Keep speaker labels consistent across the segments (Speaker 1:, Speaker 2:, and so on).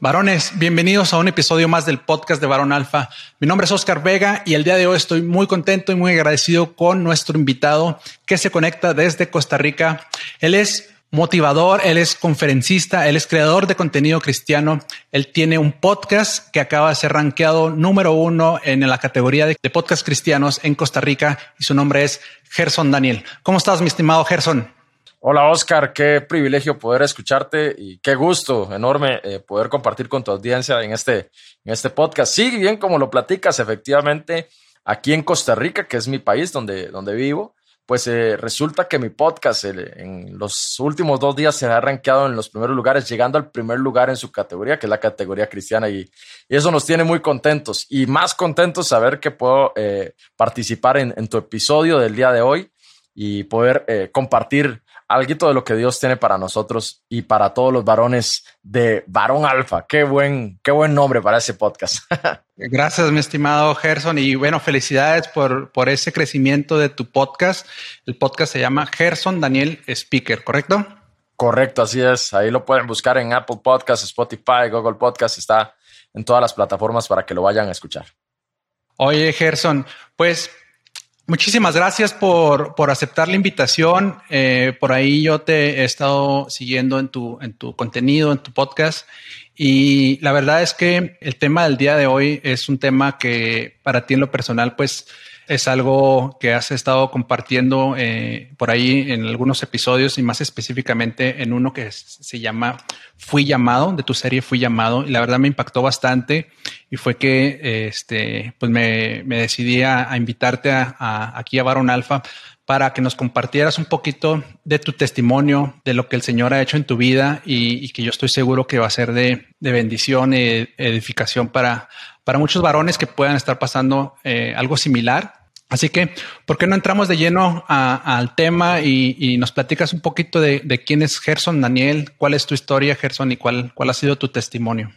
Speaker 1: Varones, bienvenidos a un episodio más del podcast de Varón Alfa. Mi nombre es Oscar Vega y el día de hoy estoy muy contento y muy agradecido con nuestro invitado que se conecta desde Costa Rica. Él es motivador, él es conferencista, él es creador de contenido cristiano. Él tiene un podcast que acaba de ser rankeado número uno en la categoría de, podcast cristianos en Costa Rica y su nombre es Gerson Daniel. ¿Cómo estás, mi estimado Gerson?
Speaker 2: Hola Oscar, qué privilegio poder escucharte y qué gusto enorme eh, poder compartir con tu audiencia en este, en este podcast. Sí, bien como lo platicas, efectivamente, aquí en Costa Rica, que es mi país donde, donde vivo, pues eh, resulta que mi podcast en los últimos dos días se ha arranqueado en los primeros lugares, llegando al primer lugar en su categoría, que es la categoría cristiana, y, eso nos tiene muy contentos y más contentos saber que puedo eh, participar en, tu episodio del día de hoy y poder compartir algo de lo que Dios tiene para nosotros y para todos los varones de Varón Alfa. Qué buen, qué buen nombre para ese podcast.
Speaker 1: Gracias, mi estimado Gerson. Y bueno, felicidades por, por ese crecimiento de tu podcast. El podcast se llama Gerson Daniel Speaker, ¿correcto?
Speaker 2: Correcto, así es. Ahí lo pueden buscar en Apple Podcasts, Spotify, Google Podcasts. Está en todas las plataformas para que lo vayan a escuchar.
Speaker 1: Oye, Gerson, pues Muchísimas gracias por, por aceptar la invitación. Eh, por ahí yo te he estado siguiendo en tu, en tu contenido, en tu podcast. Y la verdad es que el tema del día de hoy es un tema que para ti en lo personal, pues es algo que has estado compartiendo eh, por ahí en algunos episodios y más específicamente en uno que se llama Fui llamado, de tu serie Fui llamado, y la verdad me impactó bastante y fue que este, pues me, decidí a, invitarte a, aquí a Baron Alfa para que nos compartieras un poquito de tu testimonio, de lo que el Señor ha hecho en tu vida y, que yo estoy seguro que va a ser de, bendición y edificación para, para muchos varones que puedan estar pasando eh, algo similar Así que, ¿por qué no entramos de lleno al tema y, nos platicas un poquito de, quién es Gerson Daniel, cuál es tu historia, Gerson, y cuál, cuál ha sido tu testimonio?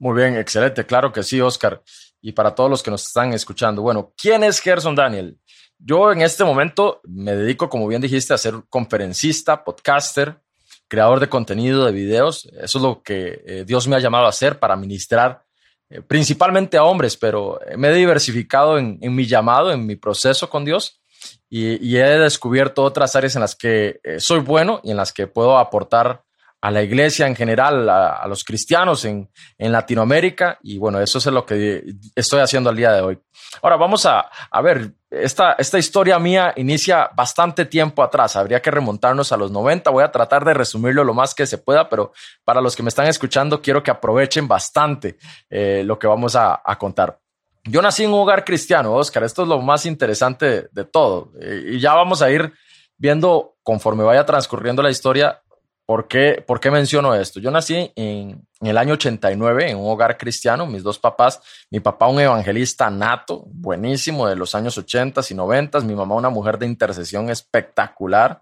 Speaker 2: Muy bien, excelente, claro que sí, Oscar. Y para todos los que nos están escuchando, bueno, ¿quién es Gerson Daniel? Yo en este momento me dedico, como bien dijiste, a ser conferencista, podcaster, creador de contenido, de videos. Eso es lo que eh, Dios me ha llamado a hacer para ministrar eh, principalmente a hombres, pero me he diversificado en, mi llamado, en mi proceso con Dios y, he descubierto otras áreas en las que eh, soy bueno y en las que puedo aportar a la iglesia en general, a, los cristianos en, en, Latinoamérica. Y bueno, eso es lo que estoy haciendo al día de hoy. Ahora vamos a, a ver, esta, esta historia mía inicia bastante tiempo atrás. Habría que remontarnos a los 90. Voy a tratar de resumirlo lo más que se pueda, pero para los que me están escuchando, quiero que aprovechen bastante eh, lo que vamos a, contar. Yo nací en un hogar cristiano, Oscar. Esto es lo más interesante de todo. Eh, y ya vamos a ir viendo conforme vaya transcurriendo la historia ¿Por qué, ¿Por qué menciono esto? Yo nací en, el año 89 en un hogar cristiano, mis dos papás, mi papá un evangelista nato, buenísimo de los años 80 y 90, mi mamá una mujer de intercesión espectacular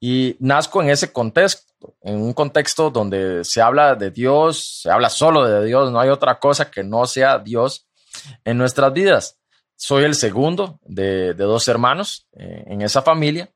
Speaker 2: y nazco en ese contexto, en un contexto donde se habla de Dios, se habla solo de Dios, no hay otra cosa que no sea Dios en nuestras vidas. Soy el segundo de, dos hermanos eh, en esa familia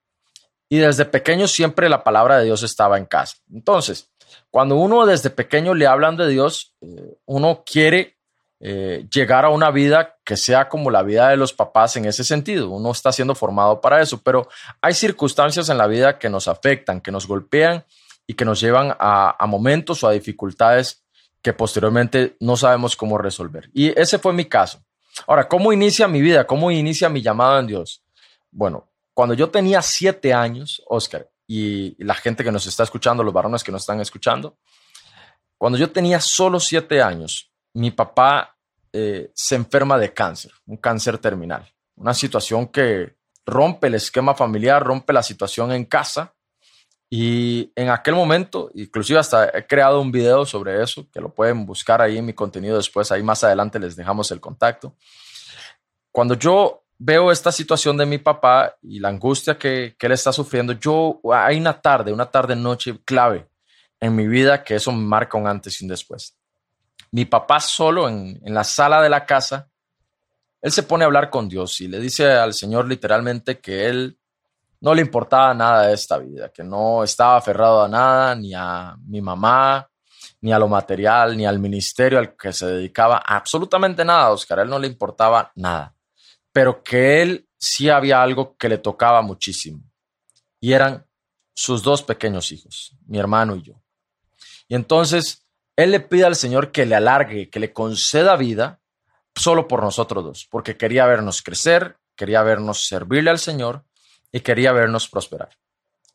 Speaker 2: y desde pequeño siempre la palabra de Dios estaba en casa. Entonces, cuando uno desde pequeño le hablan de Dios, eh, uno quiere eh, llegar a una vida que sea como la vida de los papás en ese sentido. Uno está siendo formado para eso, pero hay circunstancias en la vida que nos afectan, que nos golpean y que nos llevan a, a momentos o a dificultades que posteriormente no sabemos cómo resolver. Y ese fue mi caso. Ahora, ¿cómo inicia mi vida? ¿Cómo inicia mi llamado en Dios? Bueno, cuando yo tenía siete años, Oscar, y la gente que nos está escuchando, los varones que nos están escuchando, cuando yo tenía solo siete años, mi papá eh, se enferma de cáncer, un cáncer terminal, una situación que rompe el esquema familiar, rompe la situación en casa Y en aquel momento, inclusive hasta he creado un video sobre eso, que lo pueden buscar ahí en mi contenido después, ahí más adelante les dejamos el contacto. Cuando yo veo esta situación de mi papá y la angustia que, que él está sufriendo, yo hay una tarde, una tarde noche clave en mi vida que eso marca un antes y un después. Mi papá solo en, en la sala de la casa, él se pone a hablar con Dios y le dice al Señor literalmente que él no le importaba nada de esta vida, que no estaba aferrado a nada, ni a mi mamá, ni a lo material, ni al ministerio al que se dedicaba, absolutamente nada, Oscar, a él no le importaba nada, pero que él sí había algo que le tocaba muchísimo, y eran sus dos pequeños hijos, mi hermano y yo. Y entonces él le pide al Señor que le alargue, que le conceda vida solo por nosotros dos, porque quería vernos crecer, quería vernos servirle al Señor y quería vernos prosperar.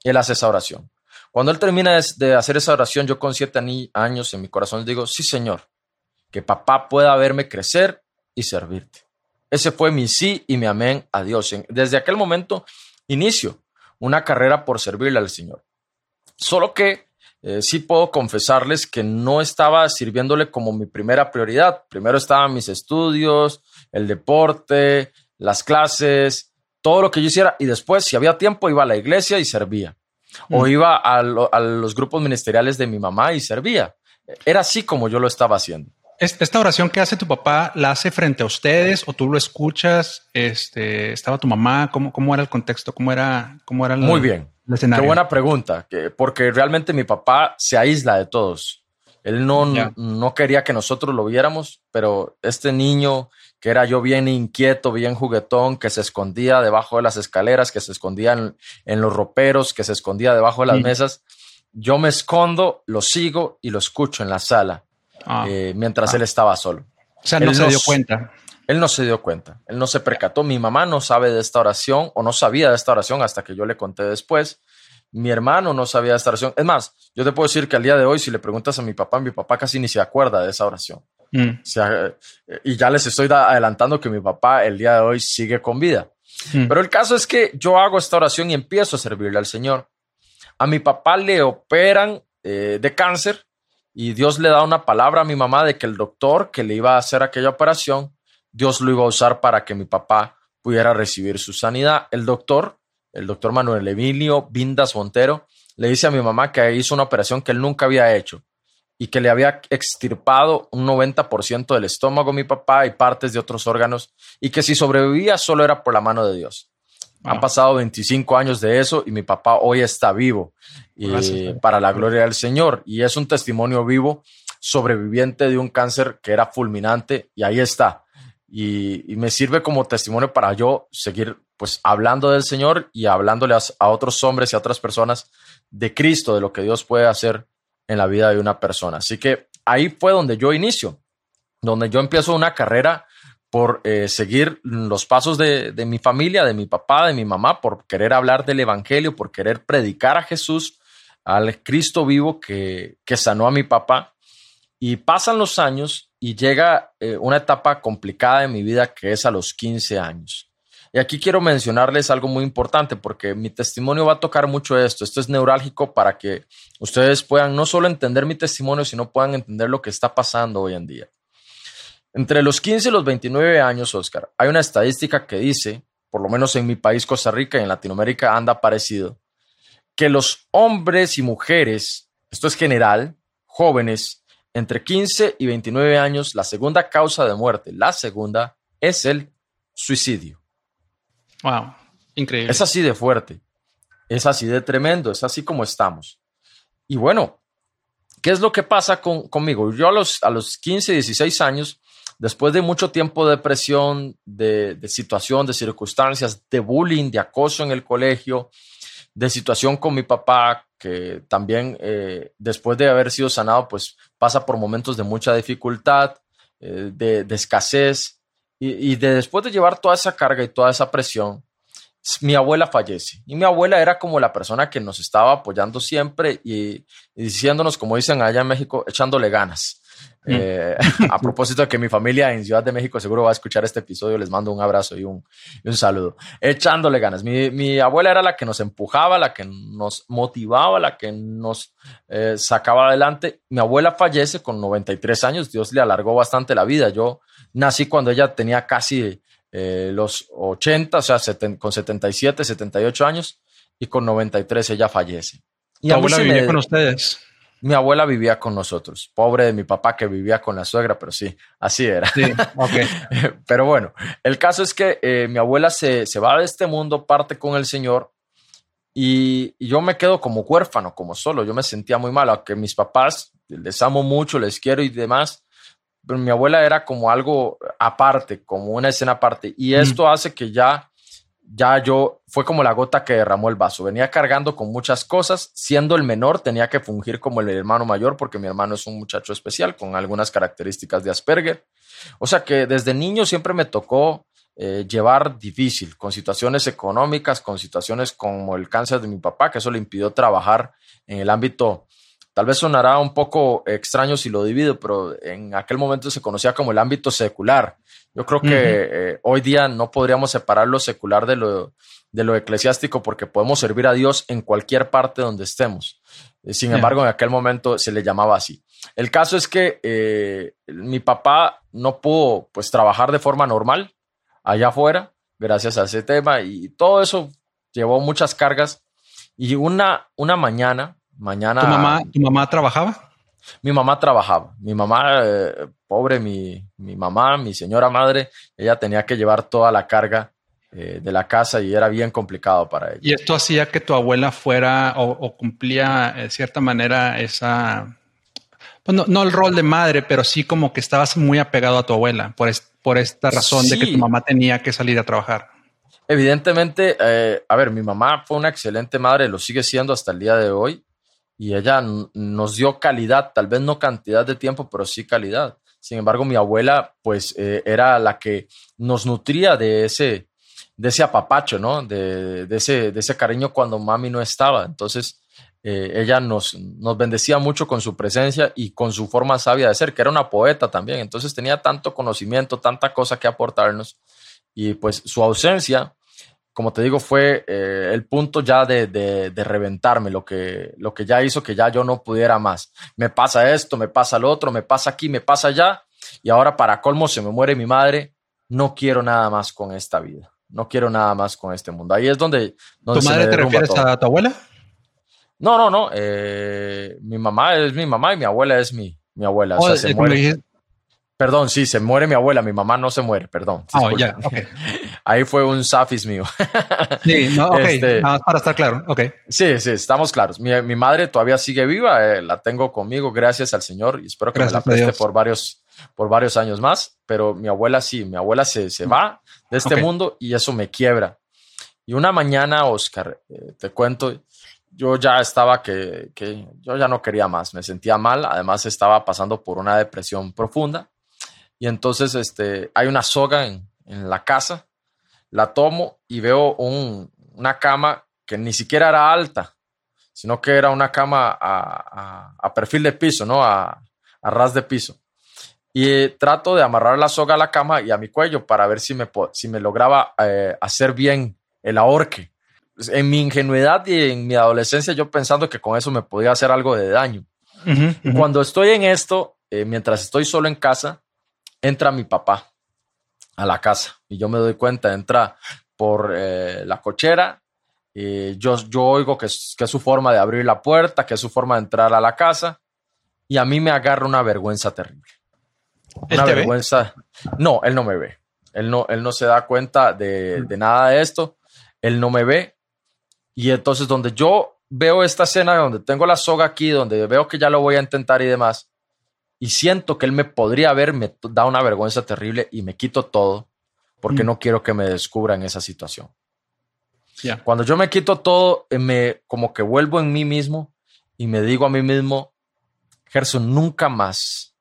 Speaker 2: Él hace esa oración. Cuando él termina de hacer esa oración, yo con siete años en mi corazón digo, sí, Señor, que papá pueda verme crecer y servirte. Ese fue mi sí y mi amén a Dios. Desde aquel momento inicio una carrera por servirle al Señor. Solo que eh, sí puedo confesarles que no estaba sirviéndole como mi primera prioridad. Primero estaban mis estudios, el deporte, las clases, todo lo que yo hiciera y después, si había tiempo, iba a la iglesia y servía. O mm. iba a, a los grupos ministeriales de mi mamá y servía. Era así como yo lo estaba haciendo.
Speaker 1: Esta oración que hace tu papá, ¿la hace frente a ustedes o tú lo escuchas? Este, ¿Estaba tu mamá? ¿Cómo, cómo era el contexto? ¿Cómo era, cómo era
Speaker 2: Muy bien. Qué buena pregunta, porque realmente mi papá se aísla de todos. Él no, no quería que nosotros lo viéramos, pero este niño que era yo bien inquieto, bien juguetón, que se escondía debajo de las escaleras, que se escondía en, los roperos, que se escondía debajo de las mesas, yo me escondo, lo sigo y lo escucho en la sala ah. eh, mientras ah. él estaba solo.
Speaker 1: O sea, no se dio cuenta.
Speaker 2: Él no se dio cuenta, él no se percató. Mi mamá no sabe de esta oración o no sabía de esta oración hasta que yo le conté después. Mi hermano no sabía de esta oración. Es más, yo te puedo decir que al día de hoy, si le preguntas a mi papá, mi papá casi ni se acuerda de esa oración. Mm. Eh, y ya les estoy adelantando que mi papá el día de hoy sigue con vida. Mm. Pero el caso es que yo hago esta oración y empiezo a servirle al Señor. A mi papá le operan eh, de cáncer y Dios le da una palabra a mi mamá de que el doctor que le iba a hacer aquella operación Dios lo iba a usar para que mi papá pudiera recibir su sanidad. El doctor, el doctor Manuel Emilio Vindas Montero, le dice a mi mamá que hizo una operación que él nunca había hecho y que le había extirpado un 90% del estómago a mi papá y partes de otros órganos y que si sobrevivía solo era por la mano de Dios. Han pasado 25 años de eso y mi papá hoy está vivo. Y para la gloria del Señor. Y es un testimonio vivo sobreviviente de un cáncer que era fulminante y ahí está. Y, me sirve como testimonio para yo seguir pues hablando del Señor y hablándole a, otros hombres y a otras personas de Cristo, de lo que Dios puede hacer en la vida de una persona. Así que ahí fue donde yo inicio, donde yo empiezo una carrera por eh, seguir los pasos de, mi familia, de mi papá, de mi mamá, por querer hablar del Evangelio, por querer predicar a Jesús, al Cristo vivo que, que sanó a mi papá. Y pasan los años y llega eh, una etapa complicada en mi vida que es a los 15 años. Y aquí quiero mencionarles algo muy importante porque mi testimonio va a tocar mucho esto. Esto es neurálgico para que ustedes puedan no solo entender mi testimonio, sino puedan entender lo que está pasando hoy en día. Entre los 15 y los 29 años, Oscar, hay una estadística que dice, por lo menos en mi país, Costa Rica y en Latinoamérica anda parecido, que los hombres y mujeres, esto es general, jóvenes, entre 15 y 29 años, la segunda causa de muerte, la segunda, es el suicidio.
Speaker 1: Wow, increíble.
Speaker 2: Es así de fuerte, es así de tremendo, es así como estamos. Y bueno, ¿qué es lo que pasa conmigo? Yo a los, a los 15, 16 años, después de mucho tiempo de presión, de, situación, de circunstancias, de bullying, de acoso en el colegio, de situación con mi papá, que también eh, después de haber sido sanado, pues pasa por momentos de mucha dificultad, eh, de, escasez, y, de después de llevar toda esa carga y toda esa presión, mi abuela fallece. Y mi abuela era como la persona que nos estaba apoyando siempre y, diciéndonos, como dicen allá en México, echándole ganas. Mm. Eh, a propósito de que mi familia en Ciudad de México seguro va a escuchar este episodio, les mando un abrazo y un, un saludo. Echándole ganas. Mi, mi, abuela era la que nos empujaba, la que nos motivaba, la que nos eh, sacaba adelante. Mi abuela fallece con 93 años, Dios le alargó bastante la vida. Yo nací cuando ella tenía casi eh, los 80, o sea, con 77, 78 años, y con 93 ella fallece.
Speaker 1: Y abuela vivía con ustedes?
Speaker 2: Mi abuela vivía con nosotros. Pobre de mi papá que vivía con la suegra, pero sí, así era. Sí, pero bueno, el caso es que eh, mi abuela se, se, va de este mundo, parte con el Señor, y, y, yo me quedo como huérfano, como solo. Yo me sentía muy mal, aunque mis papás les amo mucho, les quiero y demás, pero mi abuela era como algo aparte, como una escena aparte. Y esto hace que ya, ya yo, fue como la gota que derramó el vaso. Venía cargando con muchas cosas. Siendo el menor, tenía que fungir como el hermano mayor, porque mi hermano es un muchacho especial con algunas características de Asperger. O sea que desde niño siempre me tocó eh, llevar difícil, con situaciones económicas, con situaciones como el cáncer de mi papá, que eso le impidió trabajar en el ámbito Tal vez sonará un poco extraño si lo divido, pero en aquel momento se conocía como el ámbito secular. Yo creo que eh, hoy día no podríamos separar lo secular de lo, de lo eclesiástico porque podemos servir a Dios en cualquier parte donde estemos. Eh, sin embargo, en aquel momento se le llamaba así. El caso es que eh, mi papá no pudo pues trabajar de forma normal allá afuera gracias a ese tema y todo eso llevó muchas cargas y una, una mañana Mañana.
Speaker 1: ¿Tu mamá, ¿tu mamá trabajaba?
Speaker 2: Mi mamá trabajaba. Mi mamá, eh, pobre, mi, mi, mamá, mi señora madre, ella tenía que llevar toda la carga eh, de la casa y era bien complicado para ella.
Speaker 1: ¿Y esto hacía que tu abuela fuera o, cumplía de cierta manera esa, pues no, el rol de madre, pero sí como que estabas muy apegado a tu abuela por, por esta razón de que tu mamá tenía que salir a trabajar?
Speaker 2: Evidentemente, eh, a ver, mi mamá fue una excelente madre, lo sigue siendo hasta el día de hoy y ella nos dio calidad, tal vez no cantidad de tiempo, pero sí calidad. Sin embargo, mi abuela, pues, eh, era la que nos nutría de ese, de ese apapacho, ¿no? De, ese, de ese cariño cuando mami no estaba. Entonces, eh, ella nos, nos bendecía mucho con su presencia y con su forma sabia de ser, que era una poeta también. Entonces, tenía tanto conocimiento, tanta cosa que aportarnos. Y pues su ausencia como te digo, fue eh, el punto ya de, reventarme, lo que, lo que ya hizo que ya yo no pudiera más. Me pasa esto, me pasa lo otro, me pasa aquí, me pasa allá, y ahora para colmo se me muere mi madre. No quiero nada más con esta vida, no quiero nada más con este mundo. Ahí es donde...
Speaker 1: ¿Tu madre te refieres a tu abuela?
Speaker 2: No, no, no. Eh, mi mamá es mi mamá y mi abuela es mi, mi abuela. o sea, se muere. Perdón, sí, se muere mi abuela, mi mamá no se muere, perdón.
Speaker 1: Oh, ya,
Speaker 2: Ahí fue un safis mío.
Speaker 1: sí, no, ok, este, para estar claro, ok.
Speaker 2: Sí, sí, estamos claros. Mi, madre todavía sigue viva, eh, la tengo conmigo, gracias al Señor, y espero que me la preste por varios, por varios años más, pero mi abuela sí, mi abuela se, se va de este mundo y eso me quiebra. Y una mañana, Oscar, eh, te cuento, yo ya estaba que, que yo ya no quería más, me sentía mal, además estaba pasando por una depresión profunda y entonces este, hay una soga en, la casa, la tomo y veo una cama que ni siquiera era alta, sino que era una cama a, perfil de piso, ¿no? A, ras de piso. Y trato de amarrar la soga a la cama y a mi cuello para ver si me, si me lograba eh, hacer bien el ahorque. Pues, en mi ingenuidad y en mi adolescencia yo pensando que con eso me podía hacer algo de daño. Cuando estoy en esto, eh, mientras estoy solo en casa, entra mi papá a la casa y yo me doy cuenta, entra por eh, la cochera y yo, yo oigo que es, que es su forma de abrir la puerta, que es su forma de entrar a la casa y a mí me agarra una vergüenza terrible. Una vergüenza. No, él no me ve. Él no, él no se da cuenta de, de nada de esto. Él no me ve. Y entonces donde yo veo esta escena, donde tengo la soga aquí, donde veo que ya lo voy a intentar y demás, y siento que él me podría ver, me da una vergüenza terrible y me quito todo porque mm. no quiero que me descubra en esa situación. Cuando yo me quito todo, eh, me como que vuelvo en mí mismo y me digo a mí mismo, Gerson, nunca más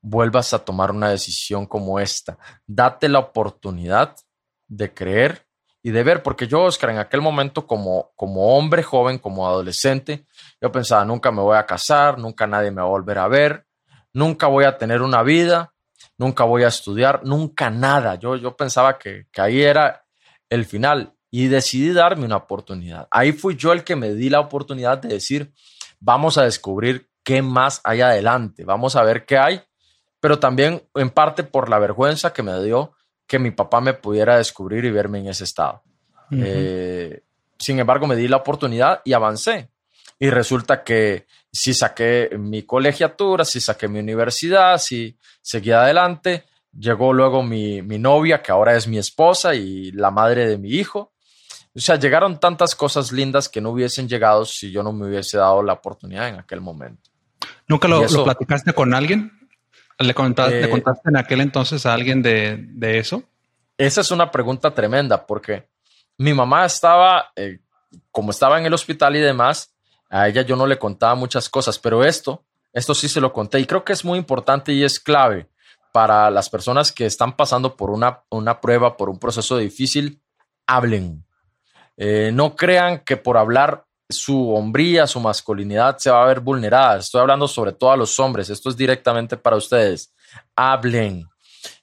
Speaker 2: vuelvas a tomar una decisión como esta. Date la oportunidad de creer y de ver, porque yo, Oscar, en aquel momento como, como hombre joven, como adolescente, yo pensaba, nunca me voy a casar, nunca nadie me va a volver a ver, nunca voy a tener una vida, nunca voy a estudiar, nunca nada. Yo, yo pensaba que, que ahí era el final y decidí darme una oportunidad. Ahí fui yo el que me di la oportunidad de decir, vamos a descubrir qué más hay adelante, vamos a ver qué hay, pero también en parte por la vergüenza que me dio que mi papá me pudiera descubrir y verme en ese estado. Eh, sin embargo, me di la oportunidad y avancé. Y resulta que si saqué mi colegiatura, si saqué mi universidad, si seguí adelante, llegó luego mi, mi novia, que ahora es mi esposa y la madre de mi hijo. O sea, llegaron tantas cosas lindas que no hubiesen llegado si yo no me hubiese dado la oportunidad en aquel momento.
Speaker 1: ¿Nunca lo, platicaste con alguien? ¿Le contaste, eh, contaste, en aquel entonces a alguien de, de, eso?
Speaker 2: Esa es una pregunta tremenda porque mi mamá estaba, eh, como estaba en el hospital y demás, a ella yo no le contaba muchas cosas, pero esto, esto sí se lo conté y creo que es muy importante y es clave para las personas que están pasando por una, una prueba, por un proceso difícil, hablen eh, no crean que por hablar su hombría, su masculinidad se va a ver vulnerada. Estoy hablando sobre todo a los hombres. Esto es directamente para ustedes. Hablen.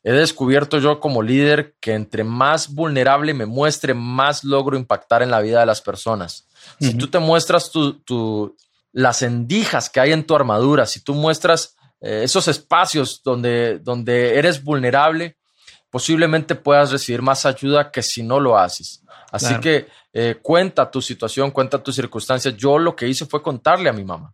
Speaker 2: He descubierto yo como líder que entre más vulnerable me muestre, más logro impactar en la vida de las personas. Si tú te muestras tu, las endijas que hay en tu armadura, si tú muestras eh, esos espacios donde, donde eres vulnerable, posiblemente puedas recibir más ayuda que si no lo haces. Así que eh, cuenta tu situación, cuenta tus circunstancias. Yo lo que hice fue contarle a mi mamá.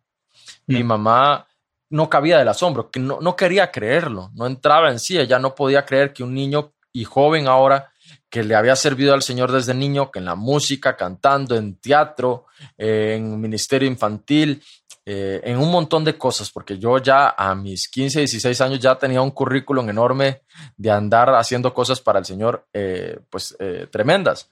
Speaker 2: Mi mamá no cabía del asombro, que no, no quería creerlo, no entraba en sí, ella no podía creer que un niño y joven ahora que le había servido al Señor desde niño, que en la música, cantando, en teatro, en ministerio infantil, eh, en un montón de cosas, porque yo ya a mis 15, 16 años ya tenía un currículum enorme de andar haciendo cosas para el Señor, eh, pues eh, tremendas.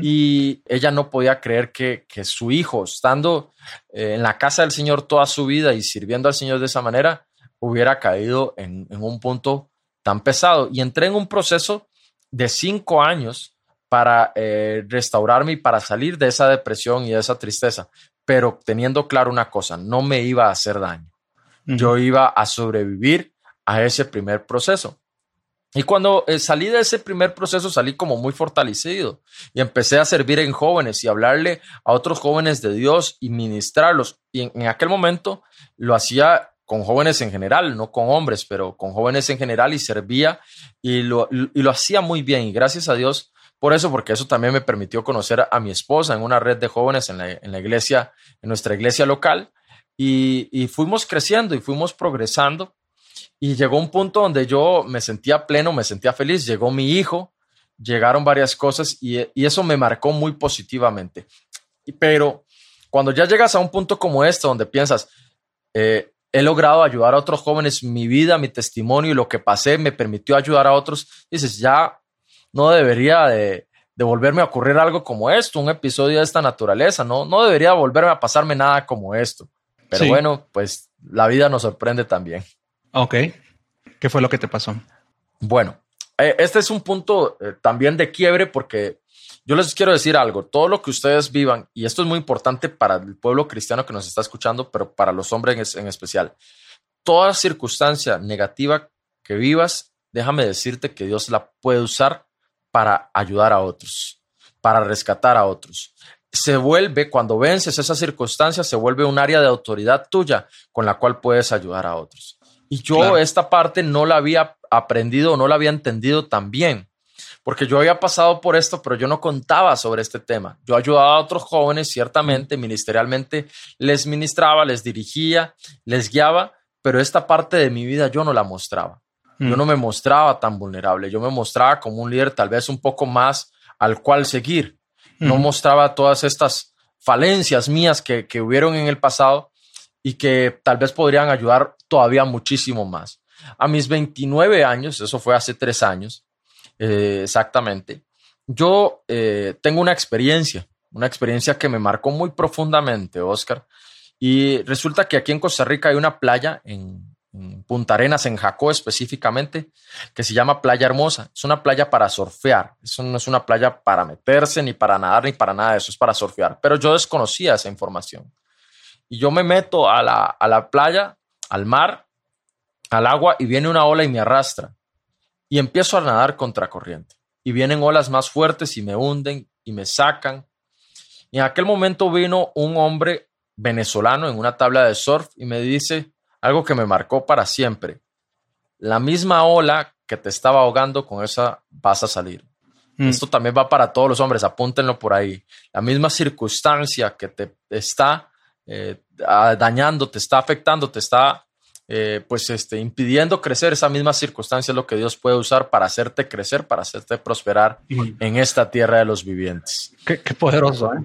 Speaker 2: Y ella no podía creer que, su hijo, estando en la casa del Señor toda su vida y sirviendo al Señor de esa manera, hubiera caído en, en un punto tan pesado. Y entré en un proceso de cinco años para restaurarme y para salir de esa depresión y de esa tristeza pero teniendo claro una cosa, no me iba a hacer daño. Yo iba a sobrevivir a ese primer proceso. Y cuando eh, salí de ese primer proceso, salí como muy fortalecido y empecé a servir en jóvenes y hablarle a otros jóvenes de Dios y ministrarlos. Y en, aquel momento lo hacía con jóvenes en general, no con hombres, pero con jóvenes en general y servía y lo, y lo hacía muy bien. Y gracias a Dios, por eso, porque eso también me permitió conocer a mi esposa en una red de jóvenes en la, iglesia, en nuestra iglesia local, y, fuimos creciendo y fuimos progresando. Y llegó un punto donde yo me sentía pleno, me sentía feliz. Llegó mi hijo, llegaron varias cosas y, eso me marcó muy positivamente. Pero cuando ya llegas a un punto como este, donde piensas, eh, he logrado ayudar a otros jóvenes, mi vida, mi testimonio y lo que pasé me permitió ayudar a otros, dices, ya no debería de, volverme a ocurrir algo como esto, un episodio de esta naturaleza, no, no debería volverme a pasarme nada como esto. Pero bueno, pues la vida nos sorprende también.
Speaker 1: Ok. ¿Qué fue lo que te pasó?
Speaker 2: Bueno, eh, este es un punto eh, también de quiebre porque yo les quiero decir algo, todo lo que ustedes vivan, y esto es muy importante para el pueblo cristiano que nos está escuchando, pero para los hombres en especial, toda circunstancia negativa que vivas, déjame decirte que Dios la puede usar para ayudar a otros, para rescatar a otros. Se vuelve, cuando vences esas circunstancias, se vuelve un área de autoridad tuya con la cual puedes ayudar a otros. Y yo esta parte no la había aprendido, no la había entendido tan bien, porque yo había pasado por esto, pero yo no contaba sobre este tema. Yo ayudaba a otros jóvenes, ciertamente, ministerialmente, les ministraba, les dirigía, les guiaba, pero esta parte de mi vida yo no la mostraba. Yo no me mostraba tan vulnerable, yo me mostraba como un líder tal vez un poco más al cual seguir. No mostraba todas estas falencias mías que, que hubieron en el pasado y que tal vez podrían ayudar todavía muchísimo más. A mis 29 años, eso fue hace tres años eh, exactamente, yo eh, tengo una experiencia, una experiencia que me marcó muy profundamente, Oscar. Y resulta que aquí en Costa Rica hay una playa en, Punta Arenas, en Jacó específicamente, que se llama Playa Hermosa. Es una playa para surfear. Eso no es una playa para meterse, ni para nadar, ni para nada de eso. Es para surfear. Pero yo desconocía esa información. Y yo me meto a la, a la playa, al mar, al agua, y viene una ola y me arrastra. Y empiezo a nadar contracorriente. Y vienen olas más fuertes y me hunden y me sacan. Y en aquel momento vino un hombre venezolano en una tabla de surf y me dice algo que me marcó para siempre. La misma ola que te estaba ahogando, con esa vas a salir. Mm. Esto también va para todos los hombres, apúntenlo por ahí. La misma circunstancia que te está eh, dañando, te está afectando, te está eh, pues este, impidiendo crecer, esa misma circunstancia es lo que Dios puede usar para hacerte crecer, para hacerte prosperar en esta tierra de los vivientes.
Speaker 1: Qué, poderoso, ¿eh?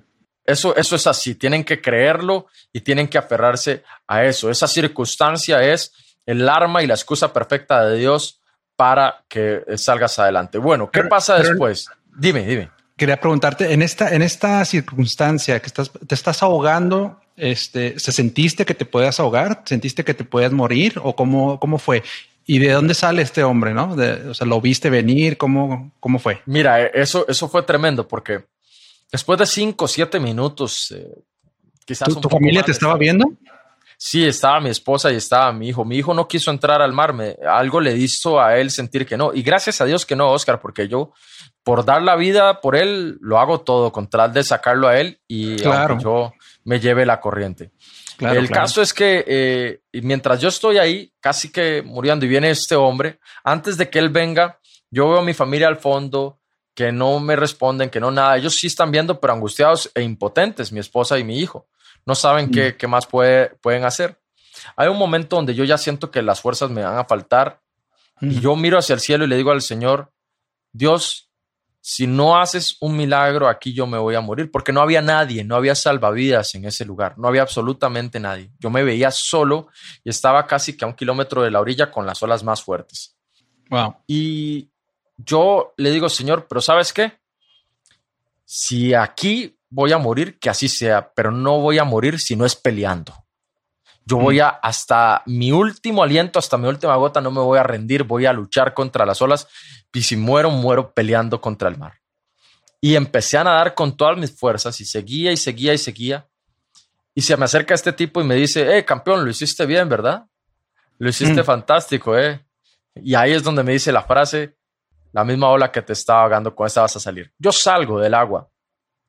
Speaker 2: Eso, eso es así, tienen que creerlo y tienen que aferrarse a eso. Esa circunstancia es el arma y la excusa perfecta de Dios para que salgas adelante. Bueno, ¿qué pasa después? dime, dime.
Speaker 1: Quería preguntarte, en esta, en esta circunstancia que estás, te estás ahogando, este, ¿se sentiste que te podías ahogar? ¿Sentiste que te podías morir? ¿O cómo, cómo fue? ¿Y de dónde sale este hombre, no? o sea, ¿lo viste venir? ¿Cómo, cómo fue?
Speaker 2: Mira, eso, eso fue tremendo porque después de cinco o siete minutos, eh,
Speaker 1: quizás... ¿Tu, familia te estaba viendo?
Speaker 2: Sí, estaba mi esposa y estaba mi hijo. Mi hijo no quiso entrar al mar, me, algo le hizo a él sentir que no. Y gracias a Dios que no, Oscar, porque yo, por dar la vida por él, lo hago todo, con tal de sacarlo a él y claro. yo me lleve la corriente. el caso es que eh, mientras yo estoy ahí, casi que muriendo, y viene este hombre, antes de que él venga, yo veo a mi familia al fondo, que no me responden, que no nada. Ellos sí están viendo, pero angustiados e impotentes, mi esposa y mi hijo. No saben qué, mm. más puede, pueden hacer. Hay un momento donde yo ya siento que las fuerzas me van a faltar y yo miro hacia el cielo y le digo al Señor, Dios, si no haces un milagro aquí yo me voy a morir, porque no había nadie, no había salvavidas en ese lugar, no había absolutamente nadie. Yo me veía solo y estaba casi que a un kilómetro de la orilla con las olas más fuertes.
Speaker 1: Wow.
Speaker 2: Y yo le digo, Señor, pero ¿sabes qué? Si aquí voy a morir, que así sea, pero no voy a morir si no es peleando. Yo voy a, hasta mi último aliento, hasta mi última gota, no me voy a rendir, voy a luchar contra las olas y si muero, muero peleando contra el mar. Y empecé a nadar con todas mis fuerzas y seguía y seguía y seguía. Y se me acerca este tipo y me dice, eh, campeón, lo hiciste bien, ¿verdad? Lo hiciste mm. fantástico, eh. Y ahí es donde me dice la frase, la misma ola que te estaba ahogando, con esta vas a salir. Yo salgo del agua.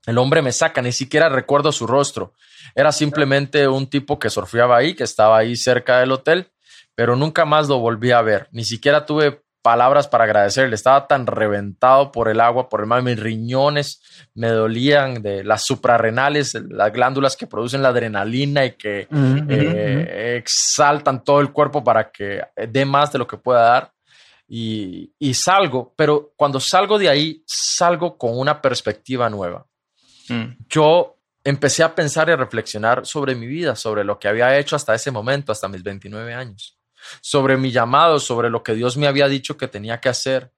Speaker 2: El hombre me saca, ni siquiera recuerdo su rostro. Era simplemente un tipo que surfeaba ahí, que estaba ahí cerca del hotel, pero nunca más lo volví a ver. Ni siquiera tuve palabras para agradecerle. Estaba tan reventado por el agua, por el mar, mis riñones me dolían de las suprarrenales, las glándulas que producen la adrenalina y que eh, exaltan todo el cuerpo para que dé más de lo que pueda dar. Y, y salgo, pero cuando salgo de ahí, salgo con una perspectiva nueva. Mm. Yo empecé a pensar y reflexionar sobre mi vida, sobre lo que había hecho hasta ese momento, hasta mis 29 años sobre mi llamado, sobre lo que Dios me había dicho que tenía que hacer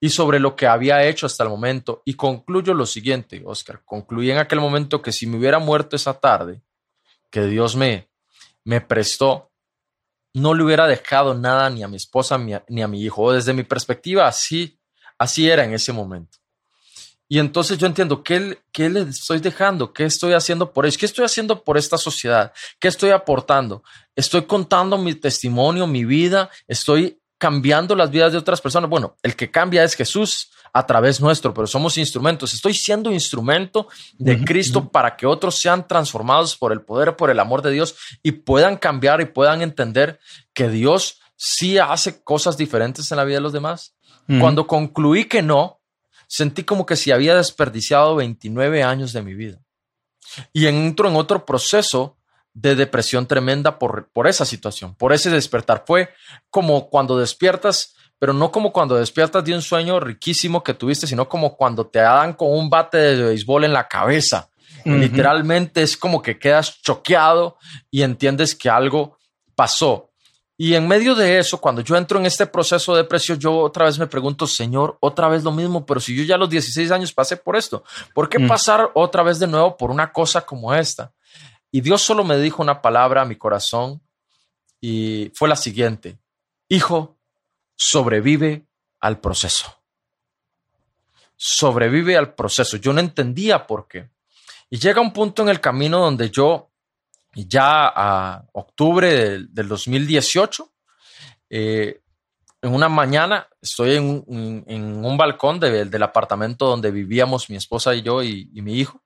Speaker 2: y sobre lo que había hecho hasta el momento. Y concluyo lo siguiente, Oscar. Concluí en aquel momento que si me hubiera muerto esa tarde, que Dios me, me prestó, no le hubiera dejado nada ni a mi esposa ni a, mi hijo. Desde mi perspectiva, así, así era en ese momento. Y entonces yo entiendo, ¿qué, ¿qué, le estoy dejando? ¿Qué estoy haciendo por ellos? ¿Qué estoy haciendo por esta sociedad? ¿Qué estoy aportando? Estoy contando mi testimonio, mi vida, estoy cambiando las vidas de otras personas. Bueno, el que cambia es Jesús a través nuestro, pero somos instrumentos. Estoy siendo instrumento de Cristo para que otros sean transformados por el poder, por el amor de Dios y puedan cambiar y puedan entender que Dios sí hace cosas diferentes en la vida de los demás. Cuando concluí que no, sentí como que si había desperdiciado 29 años de mi vida. Y entro en otro proceso de depresión tremenda por, por esa situación, por ese despertar. Fue como cuando despiertas, pero no como cuando despiertas de un sueño riquísimo que tuviste, sino como cuando te dan con un bate de béisbol en la cabeza. Literalmente es como que quedas choqueado y entiendes que algo pasó. Y en medio de eso, cuando yo entro en este proceso de depresión, yo otra vez me pregunto, Señor, otra vez lo mismo, pero si yo ya a los 16 años pasé por esto, ¿por qué mm. pasar otra vez de nuevo por una cosa como esta? Y Dios solo me dijo una palabra a mi corazón y fue la siguiente. Hijo, sobrevive al proceso. Sobrevive al proceso. Yo no entendía por qué. Y llega un punto en el camino donde yo, ya a octubre del, 2018, eh, en una mañana estoy en, un balcón del apartamento donde vivíamos mi esposa y yo y mi hijo.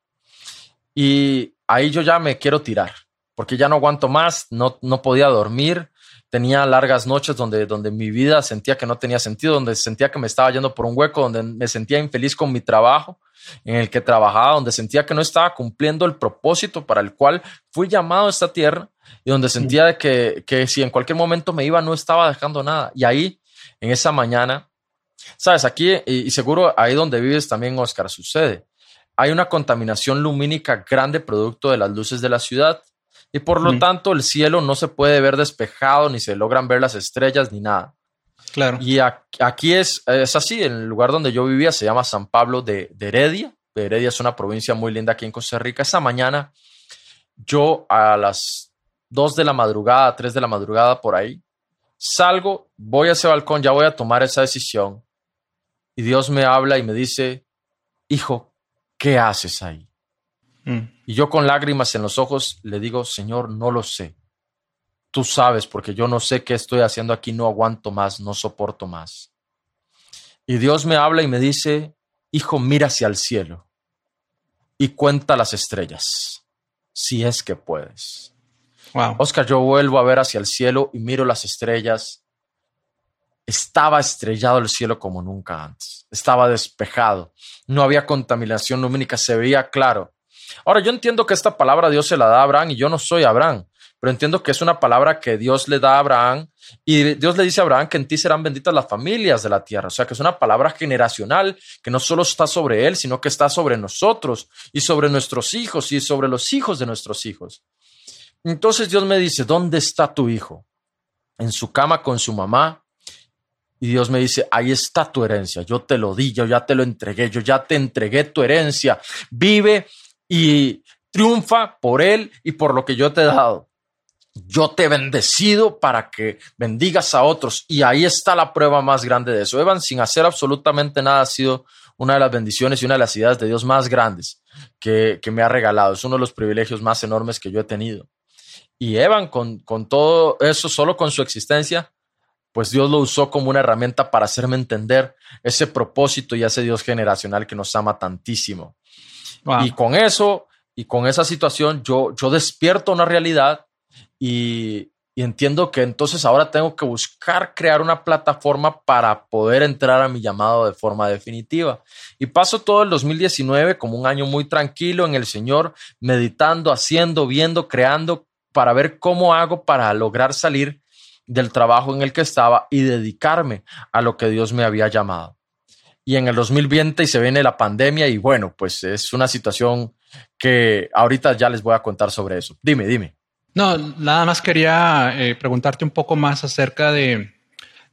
Speaker 2: Y ahí yo ya me quiero tirar, porque ya no aguanto más, no, no podía dormir, tenía largas noches donde, donde mi vida sentía que no tenía sentido, donde sentía que me estaba yendo por un hueco, donde me sentía infeliz con mi trabajo en el que trabajaba, donde sentía que no estaba cumpliendo el propósito para el cual fui llamado a esta tierra y donde sentía que, que si en cualquier momento me iba no estaba dejando nada. Y ahí, en esa mañana, sabes, aquí y seguro ahí donde vives también, Oscar, sucede hay una contaminación lumínica grande producto de las luces de la ciudad y por lo tanto el cielo no se puede ver despejado ni se logran ver las estrellas ni nada.
Speaker 1: Claro.
Speaker 2: Y aquí es, es así, en el lugar donde yo vivía se llama San Pablo de, Heredia. Heredia es una provincia muy linda aquí en Costa Rica. Esa mañana yo a las 2 de la madrugada, 3 de la madrugada por ahí, salgo, voy a ese balcón, ya voy a tomar esa decisión. Y Dios me habla y me dice, hijo, ¿qué haces ahí? Mm. Y yo con lágrimas en los ojos le digo, Señor, no lo sé. Tú sabes, porque yo no sé qué estoy haciendo aquí, no aguanto más, no soporto más. Y Dios me habla y me dice, hijo, mira hacia el cielo y cuenta las estrellas, si es que puedes. Oscar, yo vuelvo a ver hacia el cielo y miro las estrellas. Estaba estrellado el cielo como nunca antes estaba despejado, no había contaminación lumínica, se veía claro. Ahora, yo entiendo que esta palabra Dios se la da a Abraham y yo no soy Abraham, pero entiendo que es una palabra que Dios le da a Abraham y Dios le dice a Abraham que en ti serán benditas las familias de la tierra. O sea, que es una palabra generacional que no solo está sobre él, sino que está sobre nosotros y sobre nuestros hijos y sobre los hijos de nuestros hijos. Entonces Dios me dice, ¿dónde está tu hijo? En su cama con su mamá, y Dios me dice, ahí está tu herencia, yo te lo di, yo ya te lo entregué, yo ya te entregué tu herencia, vive y triunfa por él y por lo que yo te he dado. Yo te he bendecido para que bendigas a otros. Y ahí está la prueba más grande de eso. Evan, sin hacer absolutamente nada, ha sido una de las bendiciones y una de las ideas de Dios más grandes que, me ha regalado. Es uno de los privilegios más enormes que yo he tenido. Y Evan, con, con todo eso, solo con su existencia, pues Dios lo usó como una herramienta para hacerme entender ese propósito y ese Dios generacional que nos ama tantísimo. Y con eso y con esa situación yo, yo despierto una realidad y, y entiendo que entonces ahora tengo que buscar crear una plataforma para poder entrar a mi llamado de forma definitiva. Y paso todo el 2019 como un año muy tranquilo en el Señor, meditando, haciendo, viendo, creando para ver cómo hago para lograr salir del trabajo en el que estaba y dedicarme a lo que Dios me había llamado. Y en el 2020 y se viene la pandemia y bueno, pues es una situación que ahorita ya les voy a contar sobre eso. Dime, dime.
Speaker 1: No, nada más quería eh, preguntarte un poco más acerca de,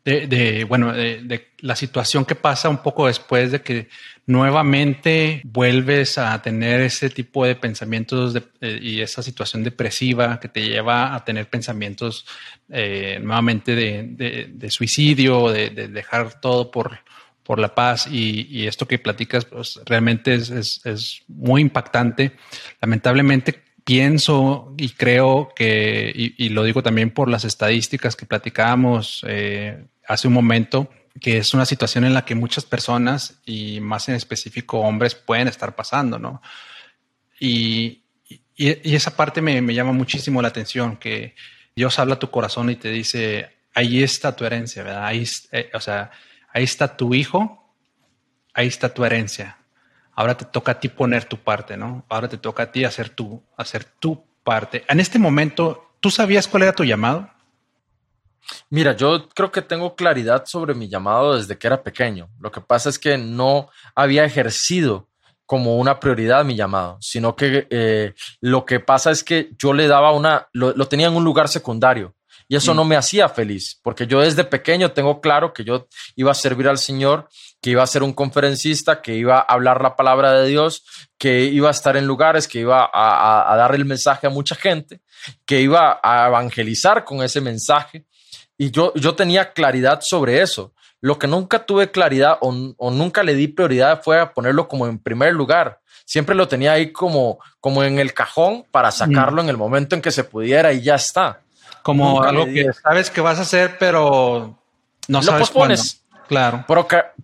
Speaker 1: de, bueno, de, la situación que pasa un poco después de que nuevamente vuelves a tener ese tipo de pensamientos y esa situación depresiva que te lleva a tener pensamientos eh, nuevamente de, suicidio, de, dejar todo por, por la paz y, esto que platicas pues, realmente es, es muy impactante. Lamentablemente pienso y creo que, y, lo digo también por las estadísticas que platicábamos eh, hace un momento, que es una situación en la que muchas personas y más en específico hombres pueden estar pasando, ¿no? Y, y, esa parte me, me, llama muchísimo la atención, que Dios habla a tu corazón y te dice, ahí está tu herencia, ¿verdad? Ahí, eh, o sea, ahí está tu hijo, ahí está tu herencia ahora te toca a ti poner tu parte, ¿no? Ahora te toca a ti hacer tu, hacer tu parte. En este momento, ¿tú sabías cuál era tu llamado?
Speaker 2: Mira, yo creo que tengo claridad sobre mi llamado desde que era pequeño. Lo que pasa es que no había ejercido como una prioridad mi llamado, sino que eh, lo que pasa es que yo le daba una, lo, lo tenía en un lugar secundario Y eso no me hacía feliz, porque yo desde pequeño tengo claro que yo iba a servir al Señor, que iba a ser un conferencista, que iba a hablar la palabra de Dios, que iba a estar en lugares, que iba a, dar el mensaje a mucha gente, que iba a evangelizar con ese mensaje. Y yo, yo tenía claridad sobre eso. Lo que nunca tuve claridad o, o, nunca le di prioridad fue a ponerlo como en primer lugar. Siempre lo tenía ahí como, como en el cajón para sacarlo en el momento en que se pudiera y ya está.
Speaker 1: Como algo que sabes que vas a hacer, pero no lo sabes pospones.
Speaker 2: Claro.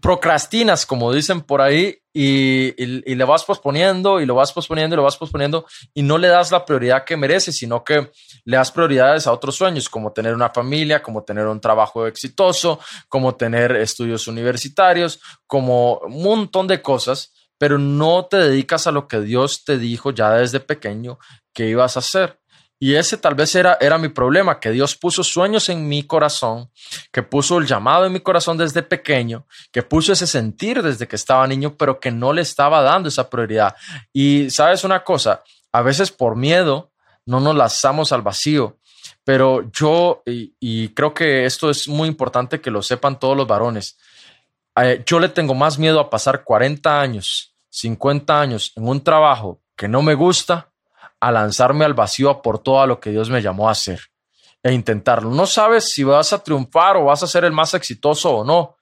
Speaker 2: procrastinas, como dicen por ahí, y, le vas posponiendo y lo vas posponiendo y lo vas posponiendo y no le das la prioridad que merece, sino que le das prioridades a otros sueños, como tener una familia, como tener un trabajo exitoso, como tener estudios universitarios, como un montón de cosas, pero no te dedicas a lo que Dios te dijo ya desde pequeño que ibas a hacer. Y ese tal vez era, era mi problema, que Dios puso sueños en mi corazón, que puso el llamado en mi corazón desde pequeño, que puso ese sentir desde que estaba niño, pero que no le estaba dando esa prioridad. Y sabes una cosa, a veces por miedo no nos lanzamos al vacío, pero yo, y, creo que esto es muy importante que lo sepan todos los varones, eh, yo le tengo más miedo a pasar 40 años, 50 años en un trabajo que no me gusta a lanzarme al vacío por todo lo que Dios me llamó a hacer e intentarlo. No sabes si vas a triunfar o vas a ser el más exitoso o no.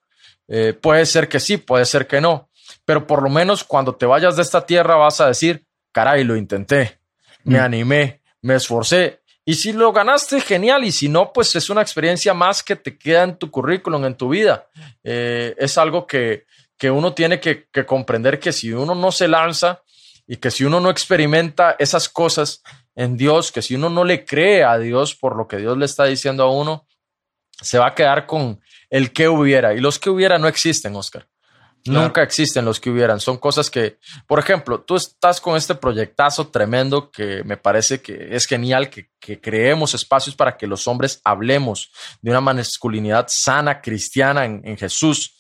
Speaker 2: Eh, puede ser que sí, puede ser que no, pero por lo menos cuando te vayas de esta tierra vas a decir, caray, lo intenté, me mm. animé, me esforcé. Y si lo ganaste, genial. Y si no, pues es una experiencia más que te queda en tu currículum, en tu vida. Eh, es algo que, que uno tiene que, que comprender que si uno no se lanza, y que si uno no experimenta esas cosas en Dios, que si uno no le cree a Dios por lo que Dios le está diciendo a uno, se va a quedar con el que hubiera. Y los que hubiera no existen, Oscar. Nunca existen los que hubieran. Son cosas que, por ejemplo, tú estás con este proyectazo tremendo que me parece que es genial, que, creemos espacios para que los hombres hablemos de una masculinidad sana, cristiana en Jesús.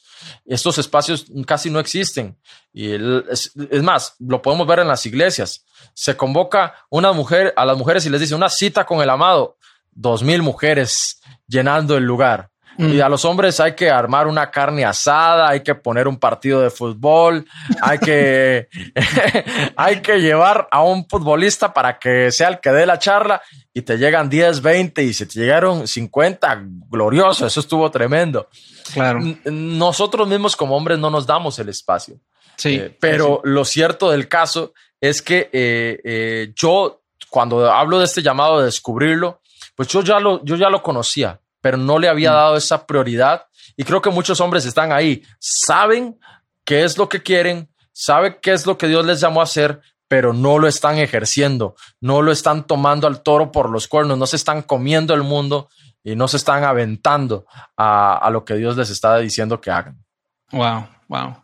Speaker 2: Estos espacios casi no existen. Y es, más, lo podemos ver en las iglesias. Se convoca una mujer a las mujeres y les dice una cita con el amado. Dos mil mujeres llenando el lugar. Mm. Y a los hombres hay que armar una carne asada, hay que poner un partido de fútbol, hay que, hay que llevar a un futbolista para que sea el que dé la charla y te llegan 10, 20 y se te llegaron 50, glorioso, eso estuvo tremendo. Claro. Nosotros mismos como hombres no nos damos el espacio. Sí. Eh, pero lo cierto del caso es que eh, eh, yo, cuando hablo de este llamado de descubrirlo, pues yo ya lo, yo ya lo conocía pero no le había mm. dado esa prioridad. Y creo que muchos hombres están ahí, saben qué es lo que quieren, saben qué es lo que Dios les llamó a hacer, pero no lo están ejerciendo, no lo están tomando al toro por los cuernos, no se están comiendo el mundo y no se están aventando a, lo que Dios les está diciendo que hagan.
Speaker 1: Wow, wow.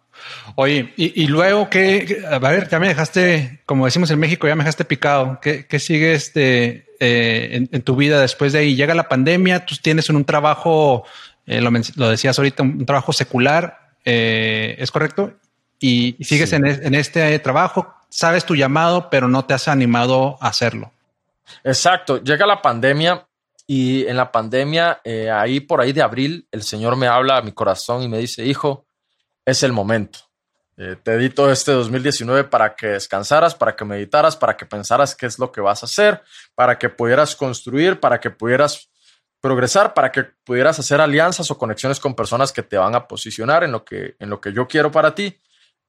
Speaker 1: Oye, y, luego que, a ver, ya me dejaste, como decimos en México, ya me dejaste picado. ¿Qué, qué sigue este, eh, en, tu vida después de ahí? Llega la pandemia, tú tienes un trabajo, eh, lo, decías ahorita, un, trabajo secular, eh, ¿es correcto? Y, sigues en, en, este trabajo, sabes tu llamado, pero no te has animado a hacerlo.
Speaker 2: Exacto, llega la pandemia y en la pandemia, ahí por ahí de abril, el Señor me habla a mi corazón y me dice, hijo, es el momento. Eh, te di todo este 2019 para que descansaras, para que meditaras, para que pensaras qué es lo que vas a hacer, para que pudieras construir, para que pudieras progresar, para que pudieras hacer alianzas o conexiones con personas que te van a posicionar en lo que, en lo que yo quiero para ti.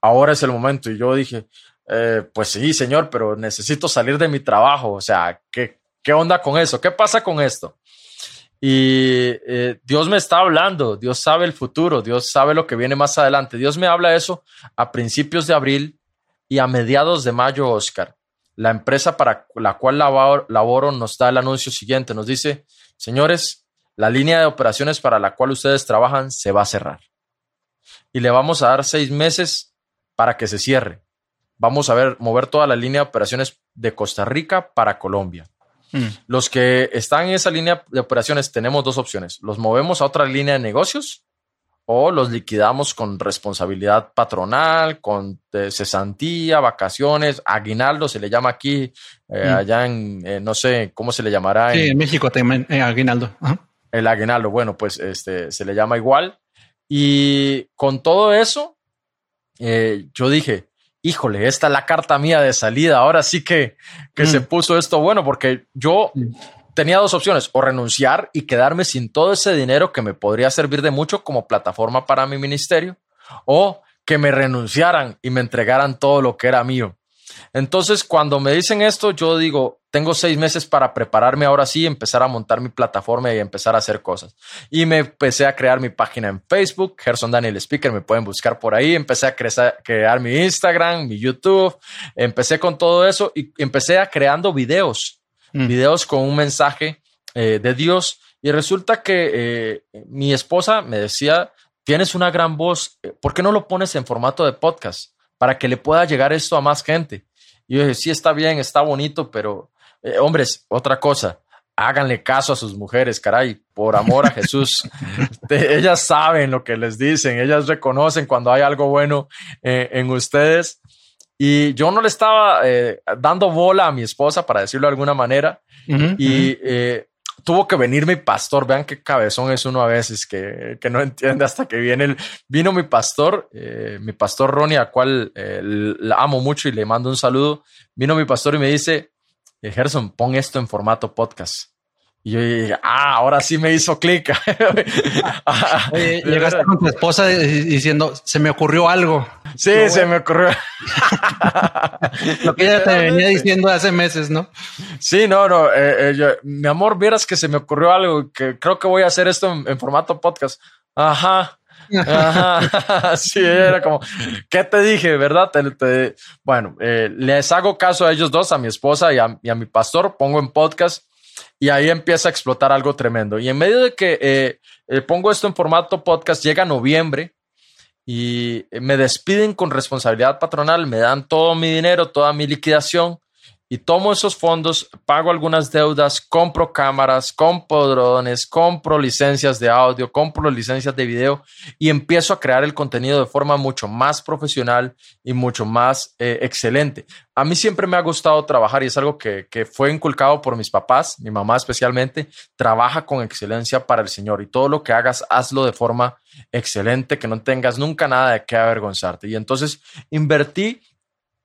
Speaker 2: Ahora es el momento. Y yo dije, eh, pues sí, señor, pero necesito salir de mi trabajo. O sea, ¿qué, ¿qué onda con eso? ¿Qué pasa con esto? Y eh, Dios me está hablando, Dios sabe el futuro, Dios sabe lo que viene más adelante. Dios me habla eso a principios de abril y a mediados de mayo, Oscar. La empresa para la cual laboro, nos da el anuncio siguiente, nos dice, señores, la línea de operaciones para la cual ustedes trabajan se va a cerrar. Y le vamos a dar seis meses para que se cierre. Vamos a ver, mover toda la línea de operaciones de Costa Rica para Colombia. Mm. Los que están en esa línea de operaciones tenemos dos opciones. Los movemos a otra línea de negocios o los liquidamos con responsabilidad patronal, con eh, cesantía, vacaciones, aguinaldo se le llama aquí, eh, mm. allá en, eh, no sé cómo se le llamará.
Speaker 1: Sí, en, México también, aguinaldo.
Speaker 2: El aguinaldo, bueno, pues este, se le llama igual. Y con todo eso, yo dije, híjole, esta es la carta mía de salida, ahora sí que, que se mm. puso esto bueno, porque yo tenía dos opciones, o renunciar y quedarme sin todo ese dinero que me podría servir de mucho como plataforma para mi ministerio, o que me renunciaran y me entregaran todo lo que era mío. Entonces, cuando me dicen esto, yo digo, tengo seis meses para prepararme ahora sí, empezar a montar mi plataforma y empezar a hacer cosas. Y me empecé a crear mi página en Facebook, Gerson Daniel Speaker, me pueden buscar por ahí. Empecé a crear mi Instagram, mi YouTube. Empecé con todo eso y empecé a creando videos Mm. videos con un mensaje eh, de Dios. Y resulta que eh, mi esposa me decía, tienes una gran voz, eh, ¿por qué no lo pones en formato de podcast para que le pueda llegar esto a más gente? Yo dije, sí, está bien, está bonito, pero hombres, otra cosa, háganle caso a sus mujeres, caray, por amor a Jesús. ellas saben lo que les dicen, ellas reconocen cuando hay algo bueno en ustedes y yo no le estaba eh, dando bola a mi esposa, para decirlo de alguna manera. y eh, tuvo que venir mi pastor. Vean qué cabezón es uno a veces que, que no entiende hasta que viene el, vino mi pastor, eh, mi pastor Ronnie, a cual la amo mucho y le mando un saludo. Vino mi pastor y me dice, Gerson, pon esto en formato podcast. Y yo dije, ah, ahora sí me hizo clic.
Speaker 1: llegaste con tu esposa diciendo, se me ocurrió algo.
Speaker 2: Sí, se me ocurrió.
Speaker 1: Lo que ella te venía diciendo hace meses, ¿no?
Speaker 2: Sí, no, no. Eh, eh, mi amor, vieras que se me ocurrió algo, que creo que voy a hacer esto en, formato podcast. Ajá. Ajá. sí, era como, ¿qué te dije? ¿Verdad? bueno, eh, les hago caso a ellos dos, a mi esposa y a, y a mi pastor, pongo en podcast y ahí empieza a explotar algo tremendo. Y en medio de que eh, eh, pongo esto en formato podcast, llega noviembre y me despiden con responsabilidad patronal, me dan todo mi dinero, toda mi liquidación y tomo esos fondos, pago algunas deudas, compro cámaras, compro drones, compro licencias de audio, compro licencias de video y empiezo a crear el contenido de forma mucho más profesional y mucho más eh, excelente. A mí siempre me ha gustado trabajar y es algo que, que fue inculcado por mis papás, mi mamá especialmente, trabaja con excelencia para el Señor y todo lo que hagas, hazlo de forma excelente, que no tengas nunca nada de qué avergonzarte. Y entonces invertí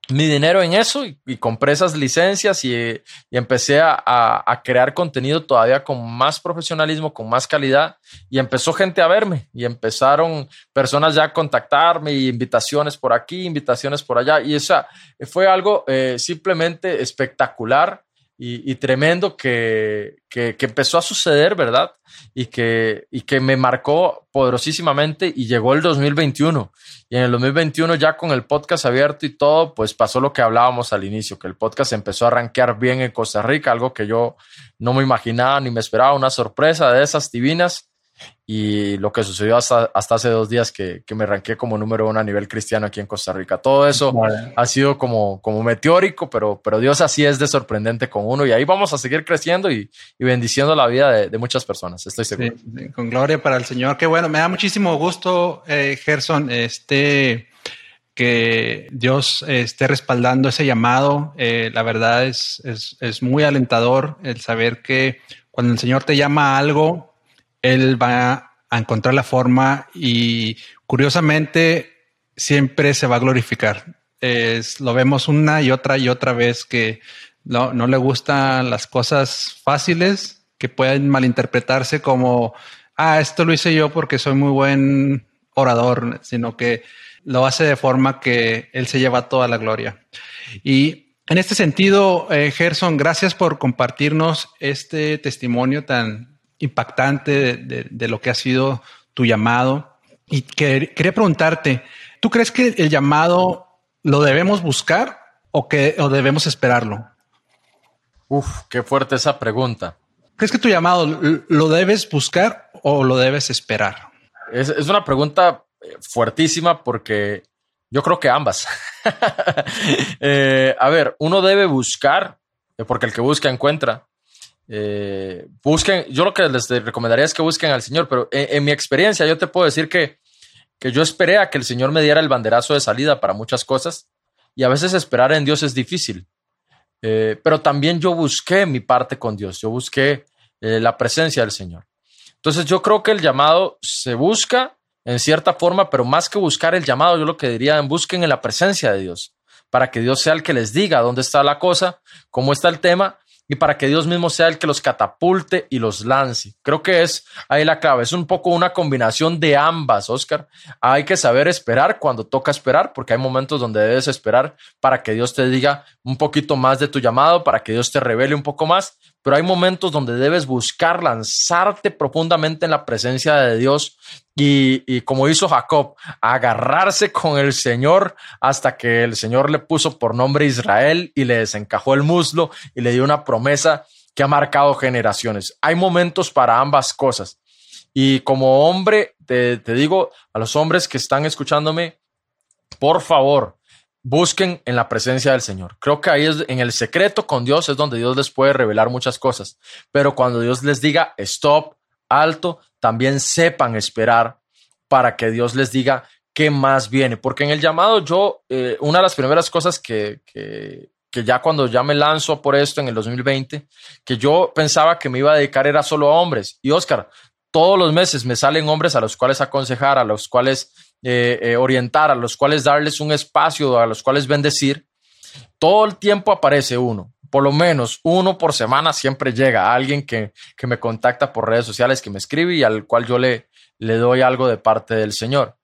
Speaker 2: mi dinero en eso y, compré esas licencias y, empecé a, crear contenido todavía con más profesionalismo, con más calidad y empezó gente a verme y empezaron personas ya a contactarme y invitaciones por aquí, invitaciones por allá y eso fue algo eh, simplemente espectacular y, tremendo que, que, empezó a suceder, ¿verdad? Y que, y que me marcó poderosísimamente y llegó el 2021. Y en el 2021 ya con el podcast abierto y todo, pues pasó lo que hablábamos al inicio, que el podcast empezó a rankear bien en Costa Rica, algo que yo no me imaginaba ni me esperaba, una sorpresa de esas divinas y lo que sucedió hasta, hasta hace dos días que, que, me ranqué como número uno a nivel cristiano aquí en Costa Rica. Todo eso ha sido como, como meteórico, pero, pero Dios así es de sorprendente con uno y ahí vamos a seguir creciendo y, y bendiciendo la vida de, de, muchas personas, estoy seguro.
Speaker 1: con gloria para el Señor. Qué bueno, me da muchísimo gusto, eh, Gerson, este, que Dios esté respaldando ese llamado. Eh, la verdad es, es, es muy alentador el saber que cuando el Señor te llama a algo, él va a encontrar la forma y curiosamente siempre se va a glorificar. Es, lo vemos una y otra y otra vez que no, no le gustan las cosas fáciles que pueden malinterpretarse como, ah, esto lo hice yo porque soy muy buen orador, sino que lo hace de forma que él se lleva toda la gloria. Y en este sentido, eh, Gerson, gracias por compartirnos este testimonio tan, impactante de, lo que ha sido tu llamado. Y quería preguntarte, ¿tú crees que el llamado lo debemos buscar o que o debemos esperarlo?
Speaker 2: Uf, qué fuerte esa pregunta.
Speaker 1: ¿Crees que tu llamado lo debes buscar o lo debes esperar?
Speaker 2: Es, una pregunta eh, fuertísima porque yo creo que ambas. Eh, a ver, uno debe buscar, eh, porque el que busca encuentra. Eh, busquen, yo lo que les recomendaría es que busquen al Señor, pero en, mi experiencia yo te puedo decir que que yo esperé a que el Señor me diera el banderazo de salida para muchas cosas y a veces esperar en Dios es difícil. Eh, pero también yo busqué mi parte con Dios, yo busqué eh, la presencia del Señor. Entonces yo creo que el llamado se busca en cierta forma, pero más que buscar el llamado, yo lo que diría, en busquen en la presencia de Dios, para que Dios sea el que les diga dónde está la cosa, cómo está el tema y para que Dios mismo sea el que los catapulte y los lance. Creo que es ahí la clave. Es un poco una combinación de ambas, Oscar. Hay que saber esperar cuando toca esperar, porque hay momentos donde debes esperar para que Dios te diga un poquito más de tu llamado, para que Dios te revele un poco más, pero hay momentos donde debes buscar lanzarte profundamente en la presencia de Dios y, como hizo Jacob, agarrarse con el Señor hasta que el Señor le puso por nombre Israel y le desencajó el muslo y le dio una promesa que ha marcado generaciones. Hay momentos para ambas cosas. Y como hombre, te, te digo a los hombres que están escuchándome, por favor, busquen en la presencia del Señor. Creo que ahí es en el secreto con Dios es donde Dios les puede revelar muchas cosas. Pero cuando Dios les diga stop, alto, también sepan esperar para que Dios les diga qué más viene. Porque en el llamado yo, eh, una de las primeras cosas que, que, ya cuando ya me lanzo por esto en el 2020, que yo pensaba que me iba a dedicar era solo a hombres. Y Oscar, todos los meses me salen hombres a los cuales aconsejar, a los cuales eh, eh, orientar, a los cuales darles un espacio, a los cuales bendecir. Todo el tiempo aparece uno por lo menos uno por semana siempre llega alguien que, que, me contacta por redes sociales, que me escribe y al cual yo le, le doy algo de parte del Señor.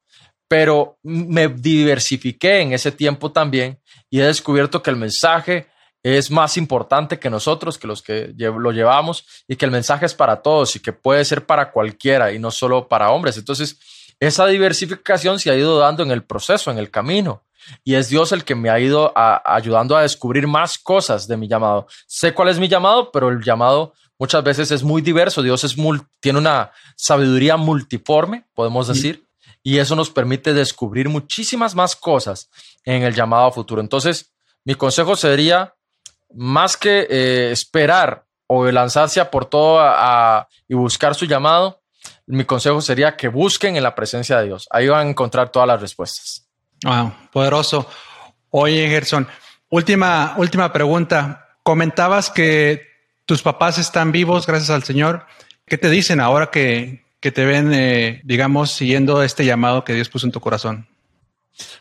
Speaker 2: Pero me diversifiqué en ese tiempo también y he descubierto que el mensaje es más importante que nosotros, que los que lo llevamos y que el mensaje es para todos y que puede ser para cualquiera y no solo para hombres. Entonces, esa diversificación se ha ido dando en el proceso, en el camino y es Dios el que me ha ido ayudando a descubrir más cosas de mi llamado. Sé cuál es mi llamado, pero el llamado muchas veces es muy diverso. Dios es tiene una sabiduría multiforme, podemos decir, y eso nos permite descubrir muchísimas más cosas en el llamado futuro. Entonces, mi consejo sería, más que eh, esperar o lanzarse a por todo y buscar su llamado, mi consejo sería que busquen en la presencia de Dios. Ahí van a encontrar todas las respuestas.
Speaker 1: Wow, poderoso. Oye, Gerson, última, última pregunta. Comentabas que tus papás están vivos, gracias al Señor. ¿Qué te dicen ahora que, que te ven, eh, digamos, siguiendo este llamado que Dios puso en tu corazón?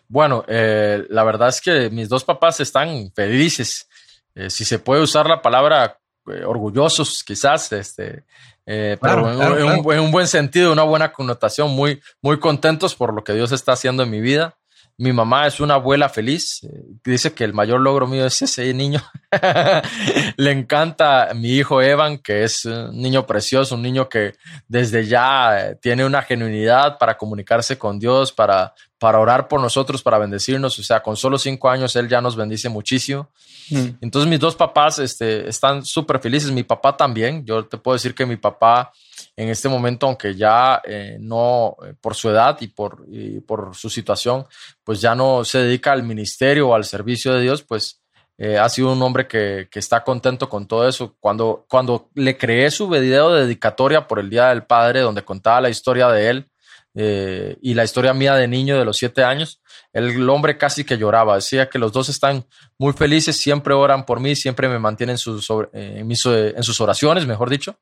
Speaker 2: Bueno, eh, la verdad es que mis dos papás están felices. Eh, si se puede usar la palabra orgullosos, quizás, este, pero en, Un, en, un, buen sentido, una buena connotación, muy, muy contentos por lo que Dios está haciendo en mi vida. Mi mamá es una abuela feliz. Eh, dice que el mayor logro mío es ese niño. Le encanta mi hijo Evan, que es un niño precioso, un niño que desde ya eh, tiene una genuinidad para comunicarse con Dios, para, para orar por nosotros, para bendecirnos. O sea, con solo cinco años él ya nos bendice muchísimo. Mm. Entonces mis dos papás este, están súper felices. Mi papá también. Yo te puedo decir que mi papá en este momento, aunque ya eh, no, eh, por su edad y por, por su situación, pues ya no se dedica al ministerio o al servicio de Dios, pues eh, ha sido un hombre que, que, está contento con todo eso. Cuando, cuando le creé su video de dedicatoria por el Día del Padre, donde contaba la historia de él, y la historia mía de niño de los siete años, el hombre casi que lloraba, decía que los dos están muy felices, siempre oran por mí, siempre me mantienen sus, eh, en, en, sus oraciones, mejor dicho.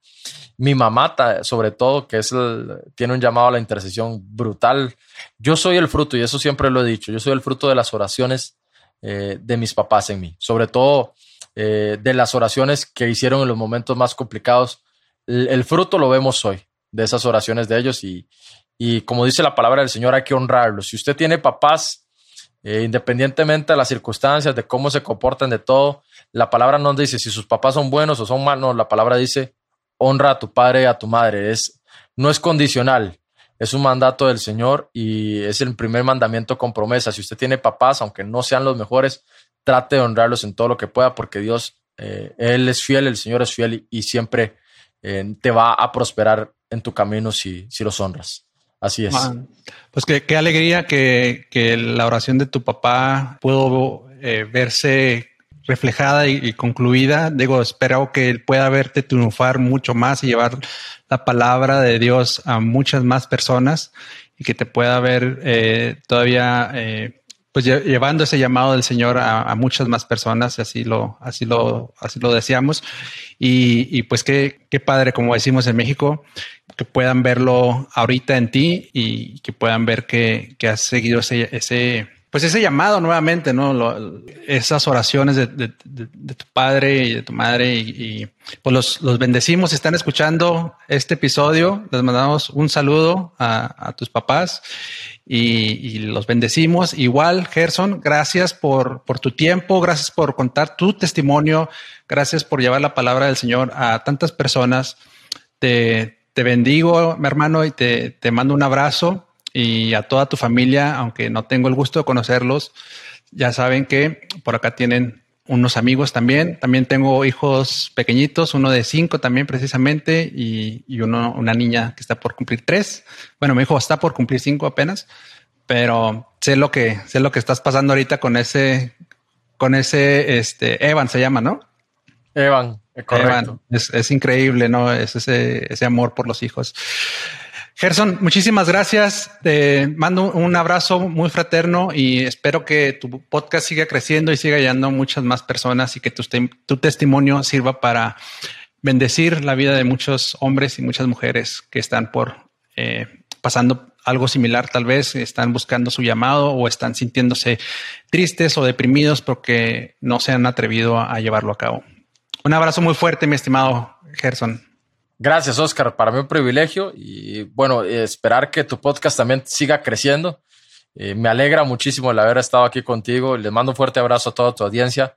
Speaker 2: Mi mamá, sobre todo, que es tiene un llamado a la intercesión brutal. Yo soy el fruto, y eso siempre lo he dicho, yo soy el fruto de las oraciones eh, de mis papás en mí, sobre todo de las oraciones que hicieron en los momentos más complicados. el fruto lo vemos hoy de esas oraciones de ellos y, y como dice la palabra del Señor, hay que honrarlos. Si usted tiene papás, eh, independientemente de las circunstancias, de cómo se comportan, de todo, la palabra no dice si sus papás son buenos o son malos, la palabra dice honra a tu padre y a tu madre. Es, no es condicional, es un mandato del Señor y es el primer mandamiento con promesa. Si usted tiene papás, aunque no sean los mejores, trate de honrarlos en todo lo que pueda porque Dios, eh, Él es fiel, el Señor es fiel y, siempre eh, te va a prosperar en tu camino si, si los honras. Así es.
Speaker 1: pues qué, alegría que, que, la oración de tu papá pudo eh, verse reflejada y, concluida. Digo, espero que pueda verte triunfar mucho más y llevar la palabra de Dios a muchas más personas y que te pueda ver eh, todavía eh, pues llevando ese llamado del Señor a, muchas más personas, y así lo, así lo, así lo deseamos. Y, pues qué, qué padre, como decimos en México, que puedan verlo ahorita en ti y que puedan ver que, que has seguido ese, ese, pues ese llamado nuevamente, ¿no? esas oraciones de, tu padre y de tu madre y, pues los, los, bendecimos. Están escuchando este episodio. Les mandamos un saludo a, tus papás y, los bendecimos. Igual, Gerson, gracias por, por tu tiempo, gracias por contar tu testimonio, gracias por llevar la palabra del Señor a tantas personas. Te, te bendigo, mi hermano, y te, te mando un abrazo y a toda tu familia, aunque no tengo el gusto de conocerlos, ya saben que por acá tienen unos amigos también. También tengo hijos pequeñitos, uno de cinco también precisamente y, y uno, una niña que está por cumplir tres. Bueno, mi hijo está por cumplir cinco apenas, pero sé lo que sé lo que estás pasando ahorita con ese con ese este Evan se llama, ¿no?
Speaker 2: Evan, correcto.
Speaker 1: es, increíble, ¿no? Es ese, ese amor por los hijos. Gerson, muchísimas gracias. Te mando un abrazo muy fraterno y espero que tu podcast siga creciendo y siga llegando muchas más personas y que tu, testimonio sirva para bendecir la vida de muchos hombres y muchas mujeres que están por eh, pasando algo similar, tal vez están buscando su llamado o están sintiéndose tristes o deprimidos porque no se han atrevido a llevarlo a cabo. Un abrazo muy fuerte, mi estimado Gerson.
Speaker 2: Gracias, Oscar. Para mí un privilegio y bueno, esperar que tu podcast también siga creciendo. Eh, me alegra muchísimo el haber estado aquí contigo. Les mando un fuerte abrazo a toda tu audiencia.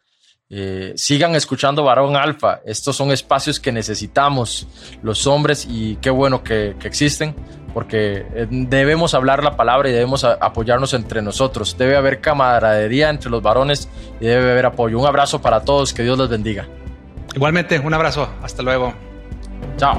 Speaker 2: Eh, sigan escuchando Varón Alfa. Estos son espacios que necesitamos los hombres y qué bueno que, existen porque eh, debemos hablar la palabra y debemos apoyarnos entre nosotros. Debe haber camaradería entre los varones y debe haber apoyo. Un abrazo para todos. Que Dios los bendiga.
Speaker 1: Igualmente, un abrazo. Hasta luego.
Speaker 2: 照。